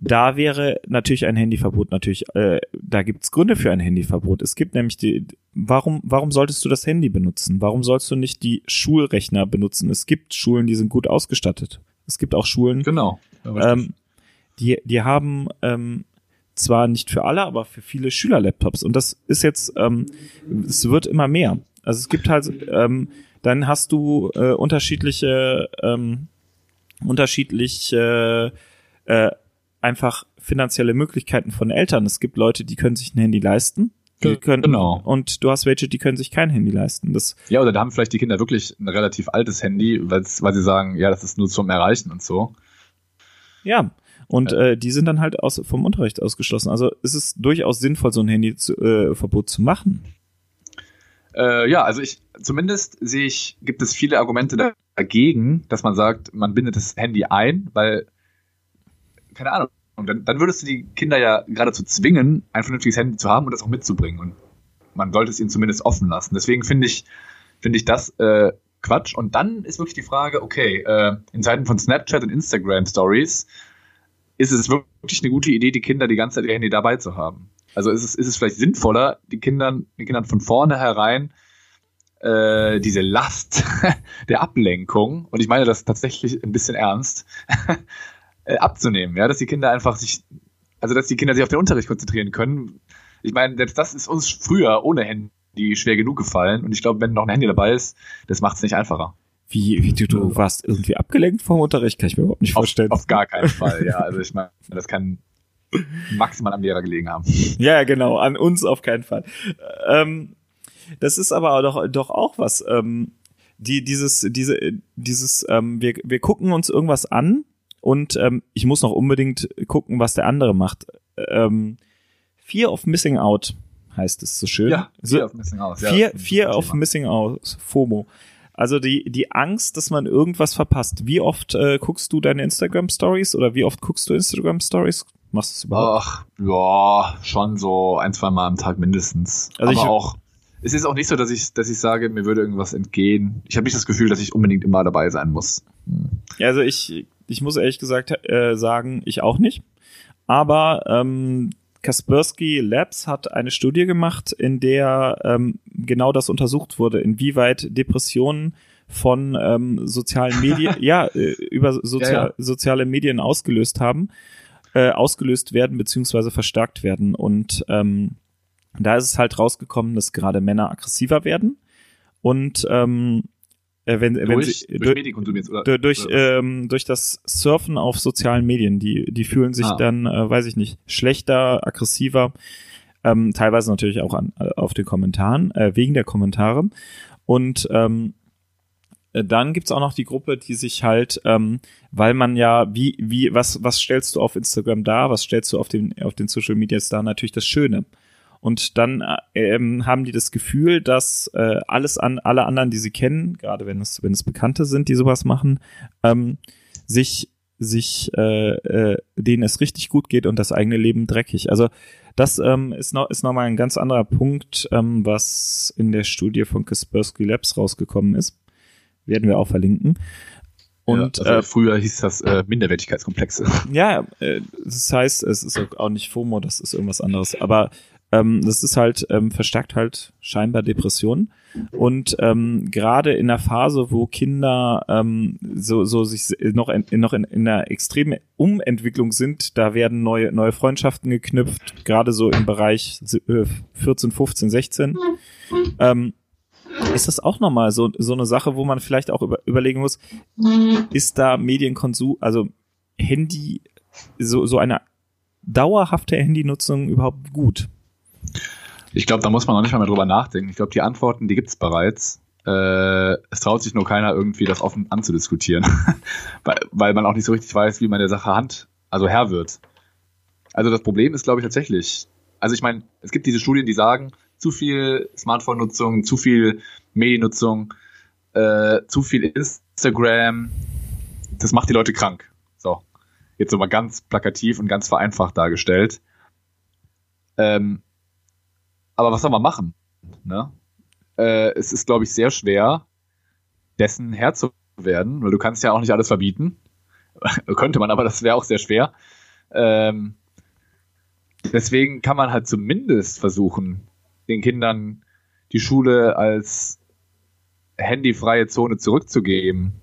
da wäre natürlich ein Handyverbot natürlich, äh, da gibt's Gründe für ein Handyverbot. Es gibt nämlich die, warum, warum solltest du das Handy benutzen? Warum sollst du nicht die Schulrechner benutzen? Es gibt Schulen, die sind gut ausgestattet. Es gibt auch Schulen, genau, ähm, die, die haben ähm, zwar nicht für alle, aber für viele Schülerlaptops. Und das ist jetzt, ähm, es wird immer mehr. Also es gibt halt, ähm, dann hast du äh, unterschiedliche, ähm, unterschiedliche äh, einfach finanzielle Möglichkeiten von Eltern. Es gibt Leute, die können sich ein Handy leisten. Die können, Genau. Und du hast welche, die können sich kein Handy leisten. Das, Ja, oder da haben vielleicht die Kinder wirklich ein relativ altes Handy, weil sie sagen, ja, das ist nur zum Erreichen und so. ja. Und äh, die sind dann halt aus, vom Unterricht ausgeschlossen. Also es ist durchaus sinnvoll, so ein Handyverbot äh, Verbot zu machen. Äh, ja, also ich, zumindest sehe ich, gibt es viele Argumente dagegen, dass man sagt, man bindet das Handy ein, weil, keine Ahnung, dann, dann würdest du die Kinder ja geradezu zwingen, ein vernünftiges Handy zu haben und das auch mitzubringen. Und man sollte es ihnen zumindest offen lassen. Deswegen finde ich, finde ich das äh, Quatsch. Und dann ist wirklich die Frage, okay, äh, in Zeiten von Snapchat und Instagram Stories ist es wirklich eine gute Idee, die Kinder die ganze Zeit ihr Handy dabei zu haben. Also ist es, ist es vielleicht sinnvoller, die Kindern, den Kindern von vornherein äh, diese Last der Ablenkung, und ich meine das tatsächlich ein bisschen ernst, äh, abzunehmen, ja, dass die Kinder einfach sich, also dass die Kinder sich auf den Unterricht konzentrieren können. Ich meine, selbst das ist uns früher ohne Handy schwer genug gefallen, und ich glaube, wenn noch ein Handy dabei ist, das macht es nicht einfacher. Wie, wie du, du warst irgendwie abgelenkt vom Unterricht, kann ich mir überhaupt nicht vorstellen. Auf, auf gar keinen Fall, ja. Also ich meine, das kann maximal am Lehrer gelegen haben. Ja, ja, genau, an uns auf keinen Fall. Ähm, das ist aber doch, doch auch was. Ähm, die, dieses, diese, dieses, ähm, wir, wir gucken uns irgendwas an und ähm, ich muss noch unbedingt gucken, was der andere macht. Ähm, Fear of Missing Out heißt es so schön. so, Fear of Missing Out. Ja, Fear, ein Fear of. Missing Out, FOMO. Also die, die Angst, dass man irgendwas verpasst. Wie oft äh, guckst du deine Instagram Stories oder wie oft guckst du Instagram Stories? Machst du es überhaupt? Ach, ja, schon so ein, zwei Mal am Tag mindestens. Also Aber ich- auch, es ist auch nicht so, dass ich, dass ich sage, mir würde irgendwas entgehen. Ich habe nicht das Gefühl, dass ich unbedingt immer dabei sein muss. Hm. Also ich, ich muss ehrlich gesagt äh, sagen, ich auch nicht. Aber ähm, Kaspersky Labs hat eine Studie gemacht, in der ähm, genau das untersucht wurde, inwieweit Depressionen von ähm, sozialen Medien, ja, äh, über Sozial Ja, ja. soziale Medien ausgelöst haben, äh, ausgelöst werden beziehungsweise verstärkt werden. Und ähm, da ist es halt rausgekommen, dass gerade Männer aggressiver werden und ähm, äh, wenn, wenn Durch, sie durch durch, Medienkonsum jetzt, oder? durch, oder- ähm, durch das Surfen auf sozialen Medien. Die, die fühlen sich Ah. dann, äh, weiß ich nicht, schlechter, aggressiver, ähm, teilweise natürlich auch an, äh, auf den Kommentaren, äh, wegen der Kommentare. Und ähm, äh, dann gibt's auch noch die Gruppe, die sich halt, ähm, weil man ja, wie, wie, was, was stellst du auf Instagram dar, was stellst du auf den, auf den Social Medias dar? Natürlich das Schöne. Und dann äh, ähm, haben die das Gefühl, dass äh, alles an alle anderen, die sie kennen, gerade wenn es wenn es Bekannte sind, die sowas machen, ähm, sich sich äh, äh, denen es richtig gut geht und das eigene Leben dreckig. Also das ähm, ist noch ist noch mal ein ganz anderer Punkt, ähm, was in der Studie von Kaspersky Labs rausgekommen ist. Werden wir auch verlinken. Und ja, also äh, früher hieß das äh, Minderwertigkeitskomplexe. ja, äh, das heißt, es ist auch nicht FOMO, das ist irgendwas anderes. Aber ähm, das ist halt, ähm, verstärkt halt scheinbar Depressionen. Und ähm, gerade in der Phase, wo Kinder ähm, so, so sich noch, in, noch in, in einer extremen Umentwicklung sind, da werden neue, neue Freundschaften geknüpft, gerade so im Bereich äh, 14, 15, 16. Ähm, ist das auch nochmal so, so eine Sache, wo man vielleicht auch über, überlegen muss, ist da Medienkonsum, also Handy, so, so eine dauerhafte Handynutzung überhaupt gut? Ich glaube, da muss man noch nicht mal mehr drüber nachdenken. Ich glaube, die Antworten, die gibt's bereits. Äh, es traut sich nur keiner irgendwie, das offen anzudiskutieren. weil, weil man auch nicht so richtig weiß, wie man der Sache Hand, also Herr wird. Also das Problem ist, glaube ich, tatsächlich. Also ich meine, es gibt diese Studien, die sagen, zu viel Smartphone-Nutzung, zu viel Mediennutzung, äh, zu viel Instagram, das macht die Leute krank. So. Jetzt so mal ganz plakativ und ganz vereinfacht dargestellt. Ähm, aber was soll man machen? Ne? Äh, es ist, glaube ich, sehr schwer, dessen Herr zu werden, weil du kannst ja auch nicht alles verbieten. Könnte man, aber das wäre auch sehr schwer. Ähm, deswegen kann man halt zumindest versuchen, den Kindern die Schule als handyfreie Zone zurückzugeben.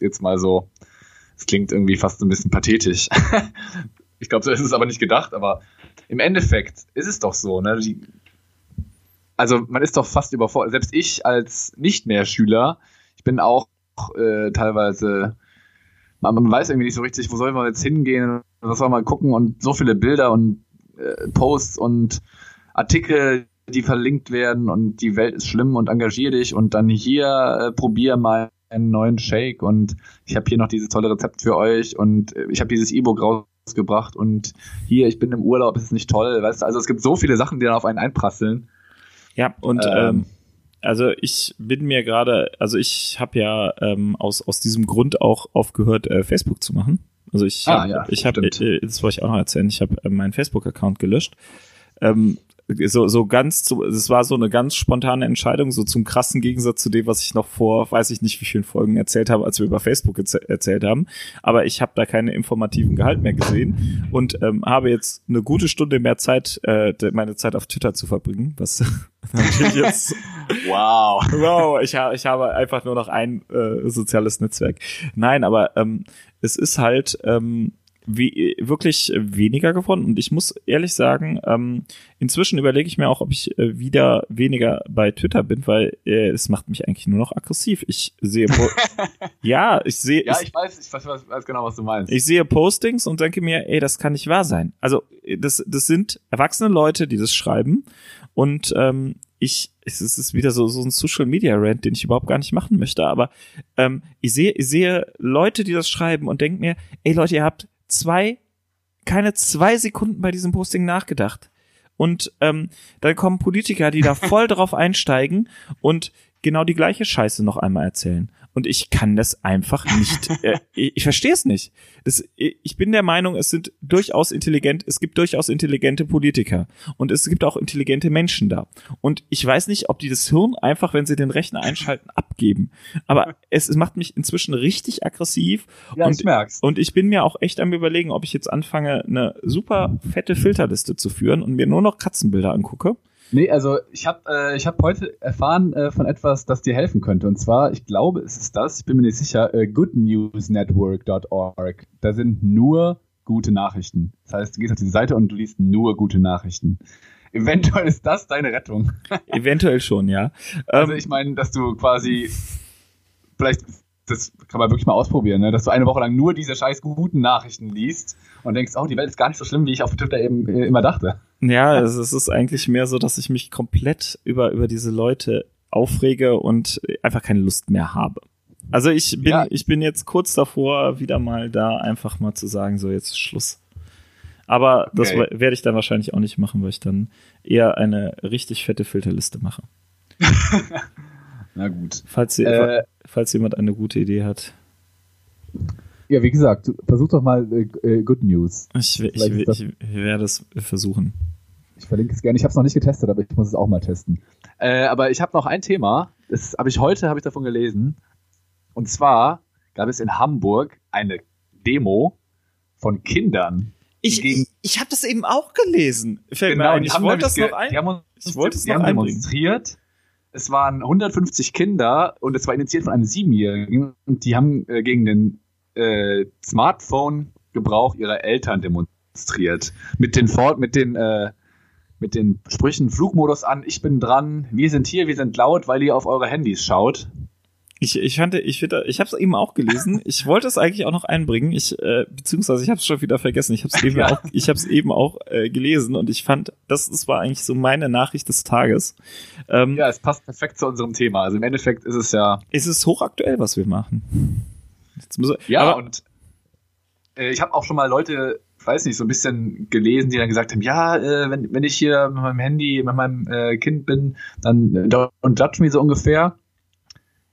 Jetzt mal so. Es klingt irgendwie fast ein bisschen pathetisch. ich glaube, so ist es aber nicht gedacht, aber im Endeffekt ist es doch so, ne? Die, also man ist doch fast überfordert. Selbst ich als nicht mehr Schüler, ich bin auch äh, teilweise man, man weiß irgendwie nicht so richtig, wo soll man jetzt hingehen, was soll man gucken und so viele Bilder und äh, Posts und Artikel, die verlinkt werden und die Welt ist schlimm und engagier dich und dann hier äh, probier mal einen neuen Shake und ich habe hier noch dieses tolle Rezept für euch und äh, ich habe dieses E-Book rausgebracht und hier, ich bin im Urlaub, ist nicht toll, weißt du, also es gibt so viele Sachen, die dann auf einen einprasseln. Ja, und ähm, ähm also ich bin mir gerade, also ich habe ja ähm, aus aus diesem Grund auch aufgehört, äh, Facebook zu machen. Also ich ah, hab, ja, ich habe, äh, das wollte ich auch noch erzählen, ich habe äh, meinen Facebook-Account gelöscht. Ähm, so, so ganz, so, es war so eine ganz spontane Entscheidung, so zum krassen Gegensatz zu dem, was ich noch vor, weiß ich nicht, wie vielen Folgen erzählt habe, als wir über Facebook erzählt haben. Aber ich habe da keine informativen Gehalt mehr gesehen und ähm, habe jetzt eine gute Stunde mehr Zeit, äh, meine Zeit auf Twitter zu verbringen, was natürlich jetzt wow wow ich habe ich habe einfach nur noch ein äh, soziales Netzwerk nein aber ähm, es ist halt ähm, wie, wirklich weniger geworden. Und ich muss ehrlich sagen, ähm, inzwischen überlege ich mir auch, ob ich äh, wieder weniger bei Twitter bin, weil äh, es macht mich eigentlich nur noch aggressiv. Ich sehe, ja, ich sehe, ja, ich, ich weiß, ich weiß, weiß, genau, was du meinst. Ich sehe Postings und denke mir, ey, das kann nicht wahr sein. Also das, das sind erwachsene Leute, die das schreiben und ähm, ich, es ist wieder so, so ein Social Media Rant, den ich überhaupt gar nicht machen möchte, aber ähm, ich sehe, ich sehe Leute, die das schreiben und denke mir, ey Leute, ihr habt zwei, keine zwei Sekunden bei diesem Posting nachgedacht. Und ähm, dann kommen Politiker, die da voll drauf einsteigen und genau die gleiche Scheiße noch einmal erzählen und ich kann das einfach nicht. Äh, ich verstehe es nicht. Das, ich bin der Meinung, es sind durchaus intelligent, es gibt durchaus intelligente Politiker und es gibt auch intelligente Menschen da. Und ich weiß nicht, ob die das Hirn einfach, wenn sie den Rechner einschalten, abgeben. Aber es, es macht mich inzwischen richtig aggressiv. Ja, und, ich merk's. und ich bin mir auch echt am überlegen, ob ich jetzt anfange, eine super fette Filterliste zu führen und mir nur noch Katzenbilder angucke Nee, also ich habe äh, ich hab heute erfahren äh, von etwas, das dir helfen könnte. Und zwar, ich glaube, es ist das, ich bin mir nicht sicher, äh, goodnewsnetwork.org. Da sind nur gute Nachrichten. Das heißt, du gehst auf diese Seite und du liest nur gute Nachrichten. Eventuell ist das deine Rettung. Eventuell schon, ja. Also ähm, ich meine, dass du quasi vielleicht das kann man wirklich mal ausprobieren, ne? dass du eine Woche lang nur diese scheiß guten Nachrichten liest und denkst, oh, die Welt ist gar nicht so schlimm, wie ich auf Twitter eben äh, immer dachte. Ja, es ist eigentlich mehr so, dass ich mich komplett über, über diese Leute aufrege und einfach keine Lust mehr habe. Also ich bin, ja. ich bin jetzt kurz davor, wieder mal da einfach mal zu sagen, so jetzt ist Schluss. Aber das okay. werde ich dann wahrscheinlich auch nicht machen, weil ich dann eher eine richtig fette Filterliste mache. Na gut. Falls, äh, falls jemand eine gute Idee hat. Ja, wie gesagt, versuch doch mal äh, äh Good News. Ich, ich, ich, ich, werde es versuchen. Ich verlinke es gerne. Ich habe es noch nicht getestet, aber ich muss es auch mal testen. Äh, aber ich habe noch ein Thema. Das habe ich heute habe ich davon gelesen. Und zwar gab es in Hamburg eine Demo von Kindern. Ich, ich, ich habe das eben auch gelesen. Fällt genau, mir ich wollte das noch ein. Die haben uns, ich wollte es noch demonstriert es waren 150 Kinder und es war initiiert von einem Siebenjährigen und die haben äh, gegen den äh, Smartphone-Gebrauch ihrer Eltern demonstriert. Mit den Fort, mit den äh, mit den Sprüchen Flugmodus an, ich bin dran, wir sind hier, wir sind laut, weil ihr auf eure Handys schaut. Ich, ich fand, ich finde, ich habe es eben auch gelesen. Ich wollte es eigentlich auch noch einbringen. Ich äh, beziehungsweise ich habe es schon wieder vergessen. Ich habe es eben ja. auch, ich habe es eben auch äh, gelesen und ich fand, das, das war eigentlich so meine Nachricht des Tages. Ähm, ja, es passt perfekt zu unserem Thema. Also im Endeffekt ist es ja. Es ist hochaktuell, was wir machen. Ja aber, und äh, ich habe auch schon mal Leute weiß nicht, so ein bisschen gelesen, die dann gesagt haben, ja, äh, wenn, wenn ich hier mit meinem Handy, mit meinem äh, Kind bin, dann äh, don't judge me so ungefähr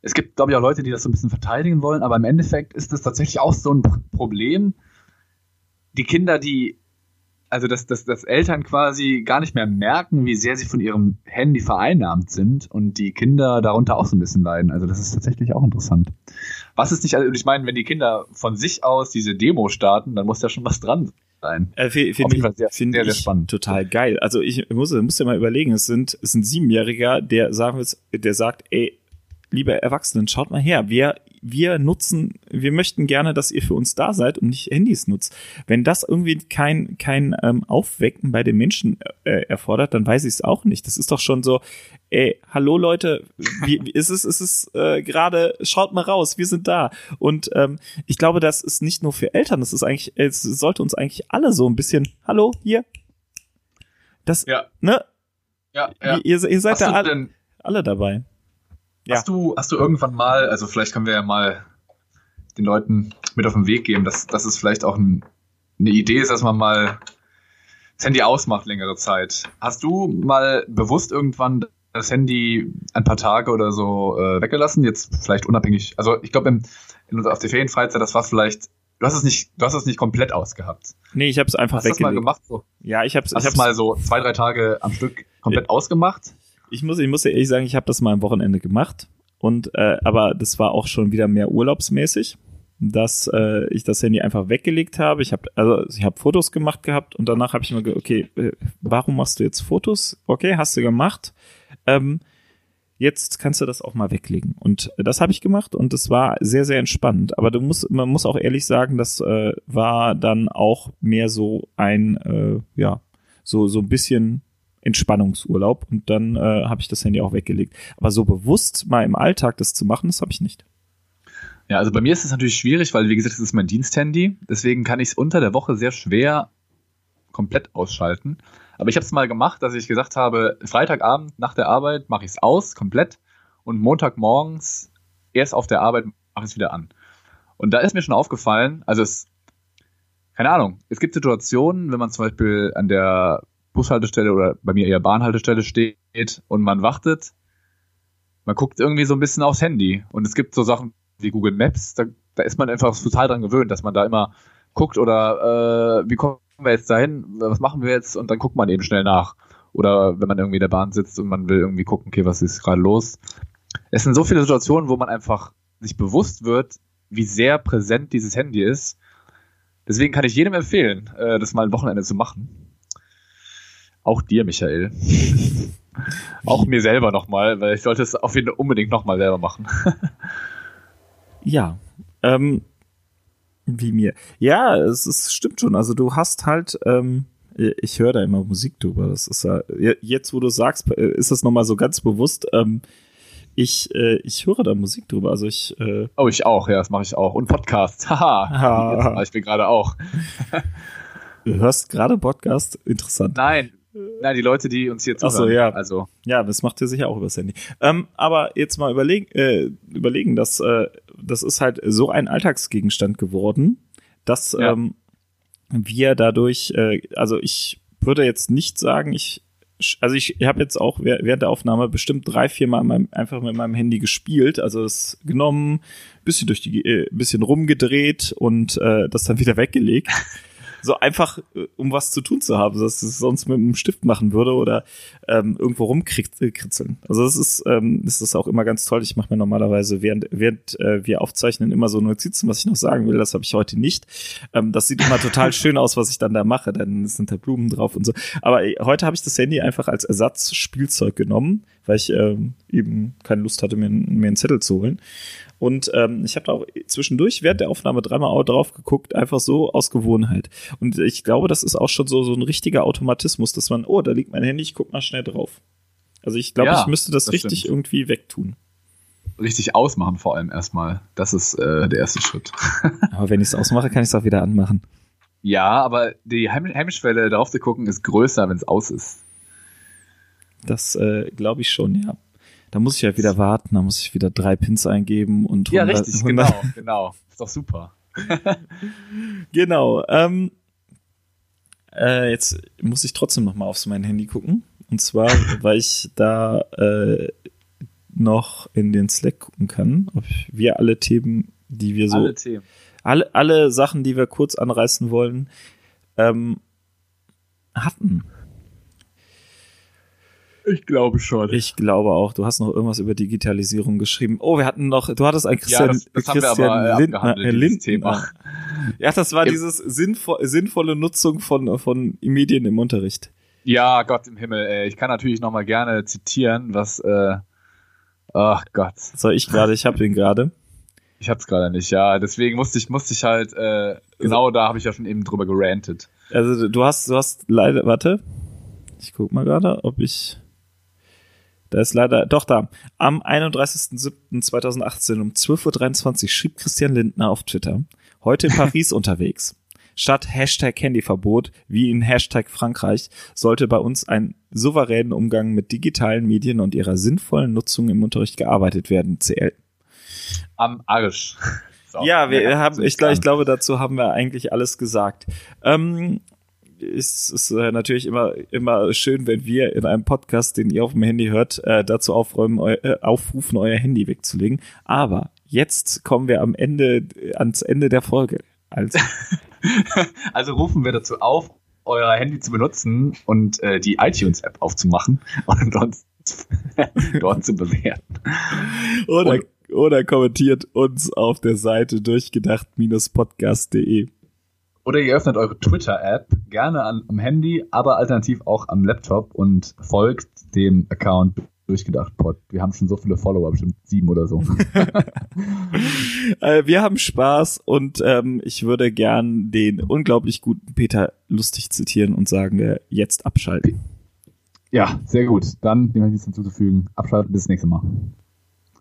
es gibt, glaube ich, auch Leute, die das so ein bisschen verteidigen wollen, aber im Endeffekt ist das tatsächlich auch so ein Problem. Die Kinder, die, also dass, dass, dass Eltern quasi gar nicht mehr merken, wie sehr sie von ihrem Handy vereinnahmt sind und die Kinder darunter auch so ein bisschen leiden. Also das ist tatsächlich auch interessant. Was ist nicht, also ich meine, wenn die Kinder von sich aus diese Demo starten, dann muss ja schon was dran sein. Äh, Finde ich, sehr, find sehr, sehr spannend. total geil. Also ich muss, muss dir mal überlegen, es sind, es ist ein Siebenjähriger, der sagen wir, der sagt, ey, liebe Erwachsenen, schaut mal her, wir, wir nutzen, wir möchten gerne, dass ihr für uns da seid und nicht Handys nutzt. Wenn das irgendwie kein, kein ähm, Aufwecken bei den Menschen äh, erfordert, dann weiß ich es auch nicht. Das ist doch schon so, ey, hallo Leute, wie, wie ist es, ist es äh, gerade, schaut mal raus, wir sind da. Und ähm, ich glaube, das ist nicht nur für Eltern, das ist eigentlich, es sollte uns eigentlich alle so ein bisschen, hallo, hier. Das, Ja. ne? Ja, ja. Ihr, ihr seid Hast da alle, alle dabei. Ja. Hast du, hast du irgendwann mal, also vielleicht können wir ja mal den Leuten mit auf den Weg geben, dass, dass es vielleicht auch ein, eine Idee ist, dass man mal das Handy ausmacht längere Zeit. Hast du mal bewusst irgendwann das Handy ein paar Tage oder so äh, weggelassen? Jetzt vielleicht unabhängig. Also ich glaube, auf der Ferienfreizeit, das war vielleicht. Du hast es nicht, du hast es nicht komplett ausgehabt. Nee, ich habe es einfach Hast du das mal weggelegt. gemacht? So? Ja, ich habe Hast ich du es hab's, mal so zwei, drei Tage am Stück komplett ausgemacht? Ich muss ich muss ja ehrlich sagen, ich habe das mal am Wochenende gemacht und äh, aber das war auch schon wieder mehr urlaubsmäßig, dass äh, ich das Handy einfach weggelegt habe. Ich habe also ich habe Fotos gemacht gehabt und danach habe ich mir gedacht, okay, äh, warum machst du jetzt Fotos? Okay, hast du gemacht. Ähm, jetzt kannst du das auch mal weglegen. Und das habe ich gemacht und es war sehr, sehr entspannend. Aber du musst, man muss auch ehrlich sagen, das äh, war dann auch mehr so ein, äh, ja, so, so ein bisschen Entspannungsurlaub und dann äh, habe ich das Handy auch weggelegt. Aber so bewusst mal im Alltag das zu machen, das habe ich nicht. Ja, also bei mir ist es natürlich schwierig, weil wie gesagt, es ist mein Diensthandy. Deswegen kann ich es unter der Woche sehr schwer komplett ausschalten. Aber ich habe es mal gemacht, dass ich gesagt habe, Freitagabend nach der Arbeit mache ich es aus, komplett. Und Montagmorgens erst auf der Arbeit mache ich es wieder an. Und da ist mir schon aufgefallen, also es, keine Ahnung, es gibt Situationen, wenn man zum Beispiel an der Bushaltestelle oder bei mir eher Bahnhaltestelle steht und man wartet, man guckt irgendwie so ein bisschen aufs Handy. Und es gibt so Sachen wie Google Maps, da, da ist man einfach total dran gewöhnt, dass man da immer guckt oder äh, wie kommen wir jetzt dahin, was machen wir jetzt und dann guckt man eben schnell nach. Oder wenn man irgendwie in der Bahn sitzt und man will irgendwie gucken, okay, was ist gerade los. Es sind so viele Situationen, wo man einfach sich bewusst wird, wie sehr präsent dieses Handy ist. Deswegen kann ich jedem empfehlen, äh, das mal ein Wochenende zu machen. Auch dir, Michael. Auch mir selber nochmal, weil ich sollte es auf jeden Fall unbedingt nochmal selber machen. Ja, ähm, wie mir. Ja, es ist, stimmt schon. Also du hast halt, ähm, ich höre da immer Musik drüber. Das ist ja, jetzt wo du sagst, äh, ist das nochmal so ganz bewusst. Ähm, ich, äh, ich höre da Musik drüber. Also ich, äh, Oh, ich auch, ja, das mache ich auch. Und Podcast. Haha. Ah. Jetzt mache ich mir gerade auch. du hörst gerade Podcast. Interessant. Nein. Nein, die Leute, die uns hier Ach zuhören. so, ja. Also, Ja, das macht ihr sicher auch übers Handy. Ähm, aber jetzt mal überlegen, äh, überlegen, dass äh, das ist halt so ein Alltagsgegenstand geworden, dass Ja. ähm, wir dadurch, äh, also ich würde jetzt nicht sagen, ich also ich habe jetzt auch wäh- während der Aufnahme bestimmt drei, vier Mal meinem, einfach mit meinem Handy gespielt, also es genommen, bisschen durch die, äh, bisschen rumgedreht und äh, das dann wieder weggelegt. So einfach, äh, um was zu tun zu haben, dass ich es sonst mit einem Stift machen würde oder ähm, irgendwo rumkritzeln. Also das ist, ähm, das ist auch immer ganz toll. Ich mache mir normalerweise, während, während äh, wir aufzeichnen, immer so Notizen, was ich noch sagen will. Das habe ich heute nicht. Ähm, das sieht immer total schön aus, was ich dann da mache. Dann sind da Blumen drauf und so. Aber äh, heute habe ich das Handy einfach als Ersatzspielzeug genommen, weil ich ähm, eben keine Lust hatte, mir, mir einen Zettel zu holen. Und ähm, ich habe da auch zwischendurch während der Aufnahme dreimal drauf geguckt, einfach so aus Gewohnheit. Und ich glaube, das ist auch schon so, so ein richtiger Automatismus, dass man, oh, da liegt mein Handy, ich guck mal schnell drauf. Also ich glaube, Ja, ich müsste das, das richtig stimmt. irgendwie wegtun. richtig ausmachen vor allem erstmal. Das ist äh, der erste Schritt. Aber wenn ich es ausmache, kann ich es auch wieder anmachen. Ja, aber die Heim Hemmschwelle darauf zu gucken ist größer, wenn es aus ist. Das äh, glaube ich schon, ja. Da muss ich ja wieder warten, da muss ich wieder drei Pins eingeben und Ja, 100 richtig, 100 genau, genau. Ist doch super. Genau. Ähm, äh, jetzt muss ich trotzdem noch mal aufs mein Handy gucken. Und zwar, weil ich da äh, noch in den Slack gucken kann, ob wir alle Themen, die wir so Alle Themen. alle, alle Sachen, die wir kurz anreißen wollen, ähm, hatten. Ich glaube schon. Ich glaube auch, du hast noch irgendwas über Digitalisierung geschrieben. Oh, wir hatten noch, du hattest ein Christian, das- das haben wir Christian aber, Lindner, äh, Lindner. Thema. Ja, das war Im- dieses sinnvo sinnvolle Nutzung von, von Medien im Unterricht. Ja, Gott im Himmel, ey. Ich kann natürlich noch mal gerne zitieren, was, äh, Ach Gott. Soll ich gerade? Ich habe den gerade. Ich hab's gerade nicht, ja. Deswegen musste ich, musste ich halt, äh, genau da habe ich ja schon eben drüber gerantet. Also du hast, du hast leider, warte. Ich guck mal gerade, ob ich. Da ist leider, doch da. Am 31.07.2018 um 12.23 Uhr schrieb Christian Lindner auf Twitter, heute in Paris unterwegs. Statt Hashtag Handyverbot, wie in Hashtag Frankreich, sollte bei uns ein souveränen Umgang mit digitalen Medien und ihrer sinnvollen Nutzung im Unterricht gearbeitet werden. CL. Am Arsch. So, ja, wir haben, ich, glaube, ich glaube, dazu haben wir eigentlich alles gesagt. Ähm, es ist äh, natürlich immer immer schön, wenn wir in einem Podcast, den ihr auf dem Handy hört, äh, dazu aufräumen, eu, äh, aufrufen, euer Handy wegzulegen. Aber jetzt kommen wir am Ende ans Ende der Folge. Also, also rufen wir dazu auf, euer Handy zu benutzen und äh, die iTunes-App aufzumachen und uns dort zu bewerten. Oder, und, oder kommentiert uns auf der Seite durchgedacht-podcast.de. Oder ihr öffnet eure Twitter-App gerne an, am Handy, aber alternativ auch am Laptop und folgt dem Account durchgedacht Pod. Wir haben schon so viele Follower, bestimmt sieben oder so. äh, wir haben Spaß und ähm, ich würde gern den unglaublich guten Peter lustig zitieren und sagen, äh, jetzt abschalten. Ja, sehr gut. Dann, dem ich nichts hinzuzufügen, abschalten bis nächstes Mal.